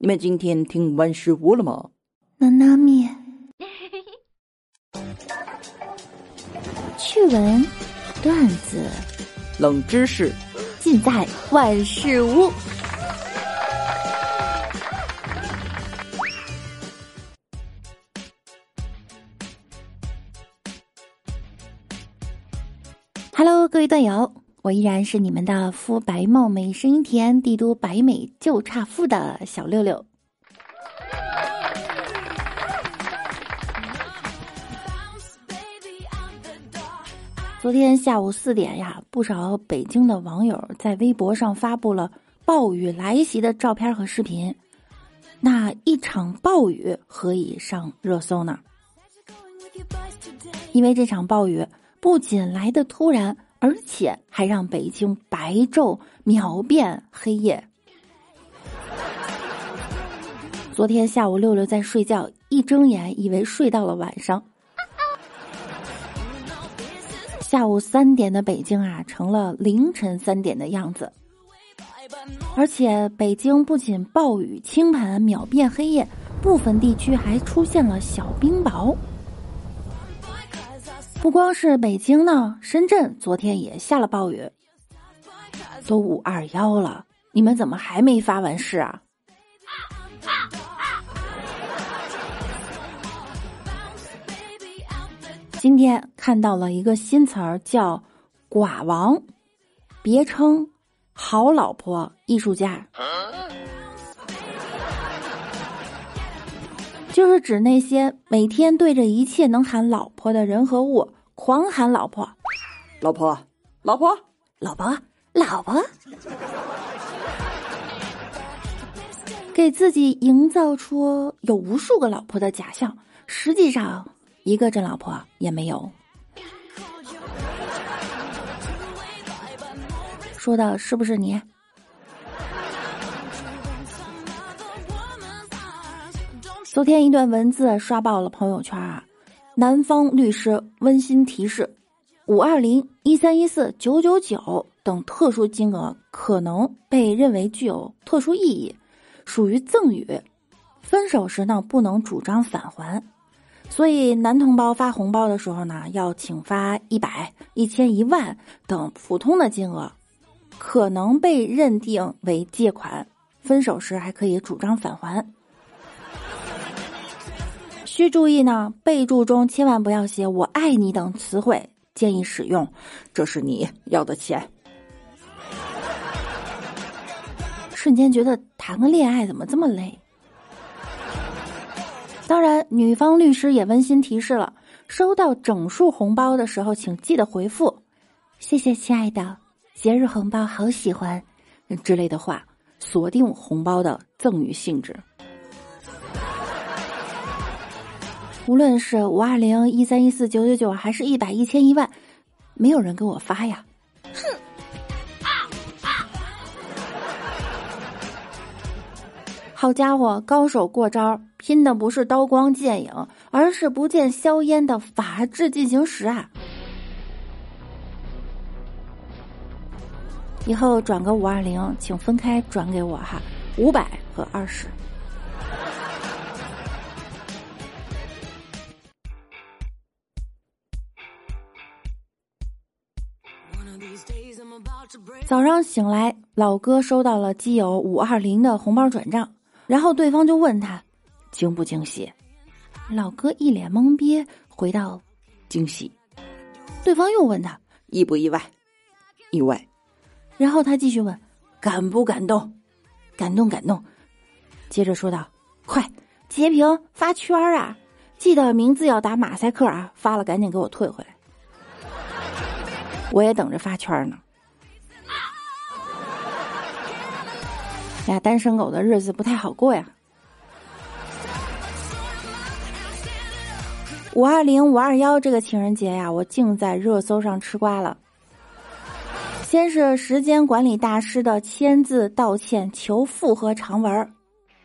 你们今天听完食物了吗？娜娜咪，趣闻、段子、冷知识，尽在万事屋。Hello，各位段友，我依然是你们的肤白貌美、声音甜、帝都白美就差富的小六六。昨天下午四点呀，不少北京的网友在微博上发布了暴雨来袭的照片和视频。那一场暴雨何以上热搜呢？因为这场暴雨。不仅来的突然，而且还让北京白昼秒变黑夜。昨天下午，六六在睡觉，一睁眼以为睡到了晚上。下午三点的北京啊，成了凌晨三点的样子。而且，北京不仅暴雨倾盆秒变黑夜，部分地区还出现了小冰雹。不光是北京呢，深圳昨天也下了暴雨。都五二幺了，你们怎么还没发完誓啊？今天看到了一个新词儿，叫“寡王”，别称“好老婆艺术家”，就是指那些每天对着一切能喊“老婆”的人和物。狂喊老婆，老婆，老婆，老婆，老婆，给自己营造出有无数个老婆的假象，实际上一个真老婆也没有。说的是不是你？昨天一段文字刷爆了朋友圈啊！南方律师温馨提示：五二零、一三一四、九九九等特殊金额可能被认为具有特殊意义，属于赠与。分手时呢，不能主张返还。所以，男同胞发红包的时候呢，要请发一百、一千、一万等普通的金额，可能被认定为借款。分手时还可以主张返还。需注意呢，备注中千万不要写“我爱你”等词汇，建议使用“这是你要的钱”。瞬间觉得谈个恋爱怎么这么累？当然，女方律师也温馨提示了：收到整数红包的时候，请记得回复“谢谢亲爱的，节日红包好喜欢”之类的话，锁定红包的赠与性质。无论是五二零一三一四九九九，还是一百一千一万，没有人给我发呀！哼！好家伙，高手过招，拼的不是刀光剑影，而是不见硝烟的法治进行时啊！以后转个五二零，请分开转给我哈，五百和二十。早上醒来，老哥收到了基友五二零的红包转账，然后对方就问他惊不惊喜，老哥一脸懵逼回到惊喜。对方又问他意不意外，意外。然后他继续问感不感动，感动感动。接着说道快截屏发圈啊，记得名字要打马赛克啊，发了赶紧给我退回来。我也等着发圈呢。呀，单身狗的日子不太好过呀。五二零、五二幺这个情人节呀，我竟在热搜上吃瓜了。先是时间管理大师的签字道歉求复合长文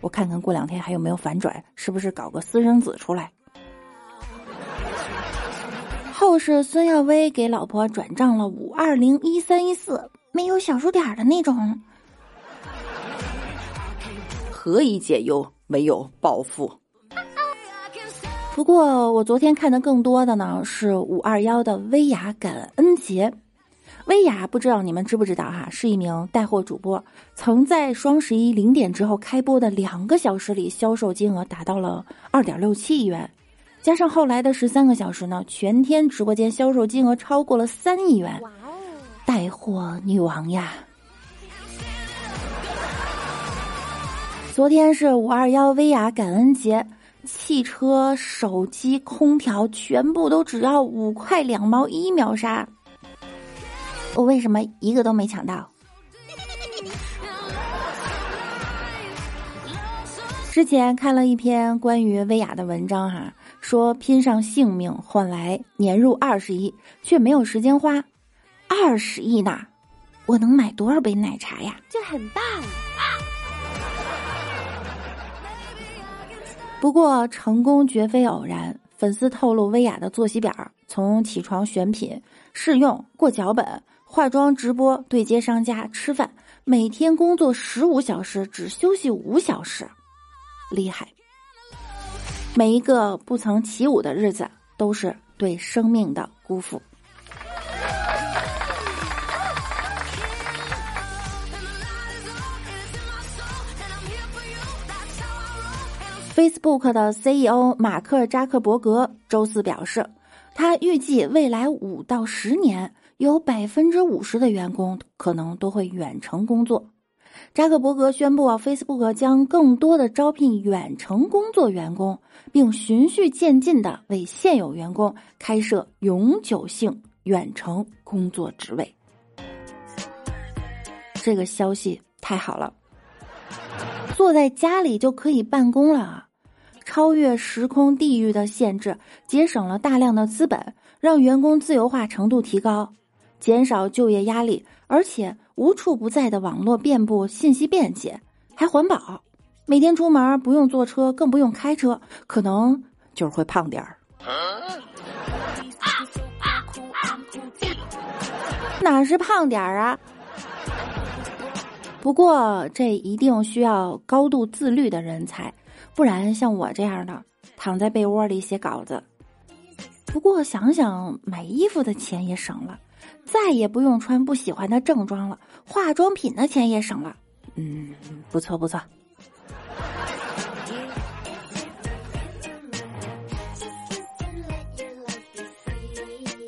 我看看过两天还有没有反转，是不是搞个私生子出来？后是孙耀威给老婆转账了五二零一三一四，没有小数点的那种。何以解忧，唯有暴富。不过我昨天看的更多的呢是五二幺的薇娅感恩节。薇娅不知道你们知不知道哈，是一名带货主播，曾在双十一零点之后开播的两个小时里，销售金额达到了二点六七亿元，加上后来的十三个小时呢，全天直播间销售金额超过了三亿元。带货女王呀！昨天是五二幺薇娅感恩节。汽车、手机、空调全部都只要五块两毛一秒杀，我为什么一个都没抢到？之前看了一篇关于薇娅的文章哈，说拼上性命换来年入二十亿，却没有时间花，二十亿呢，我能买多少杯奶茶呀？就很棒。不过成功绝非偶然。粉丝透露，薇娅的作息表从起床选品、试用、过脚本、化妆、直播、对接商家、吃饭，每天工作十五小时，只休息五小时，厉害！每一个不曾起舞的日子，都是对生命的辜负。Facebook 的 CEO 马克扎克伯格周四表示，他预计未来五到十年有百分之五十的员工可能都会远程工作。扎克伯格宣布，Facebook 将更多的招聘远程工作员工，并循序渐进的为现有员工开设永久性远程工作职位。这个消息太好了。坐在家里就可以办公了啊，超越时空地域的限制，节省了大量的资本，让员工自由化程度提高，减少就业压力，而且无处不在的网络遍布，信息便捷，还环保。每天出门不用坐车，更不用开车，可能就是会胖点儿。哪是胖点儿啊？不过，这一定需要高度自律的人才，不然像我这样的躺在被窝里写稿子。不过想想买衣服的钱也省了，再也不用穿不喜欢的正装了，化妆品的钱也省了。嗯，不错不错。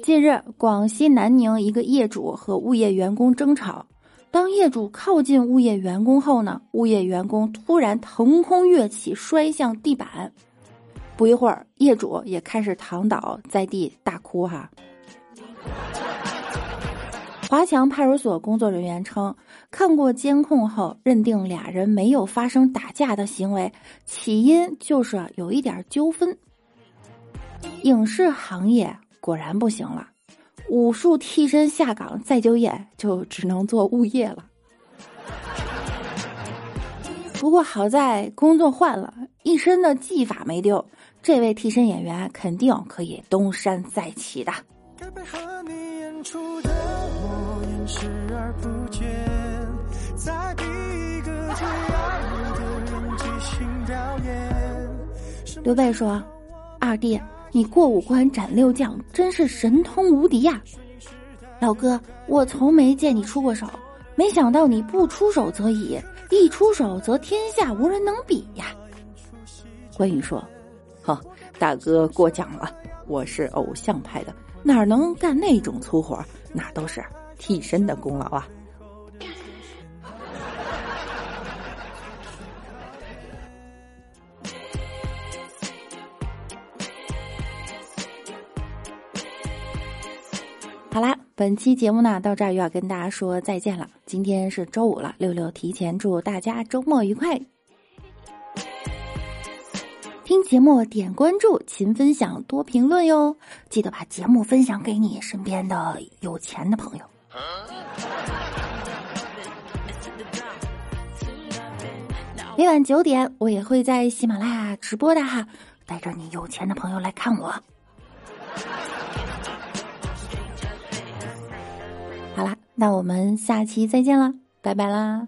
近日，广西南宁一个业主和物业员工争吵。当业主靠近物业员工后呢，物业员工突然腾空跃起，摔向地板。不一会儿，业主也开始躺倒在地大哭。哈，华强派出所工作人员称，看过监控后，认定俩人没有发生打架的行为，起因就是有一点纠纷。影视行业果然不行了。武术替身下岗再就业，就只能做物业了。不过好在工作换了，一身的技法没丢，这位替身演员肯定可以东山再起的。该配合你演出的刘备说：“二弟。”你过五关斩六将，真是神通无敌呀！老哥，我从没见你出过手，没想到你不出手则已，一出手则天下无人能比呀！关羽说：“呵，大哥过奖了，我是偶像派的，哪能干那种粗活？那都是替身的功劳啊！”好啦，本期节目呢到这儿又要跟大家说再见了。今天是周五了，六六提前祝大家周末愉快。听节目点关注，勤分享，多评论哟！记得把节目分享给你身边的有钱的朋友。每晚九点，我也会在喜马拉雅直播的哈，带着你有钱的朋友来看我。好啦，那我们下期再见啦，拜拜啦。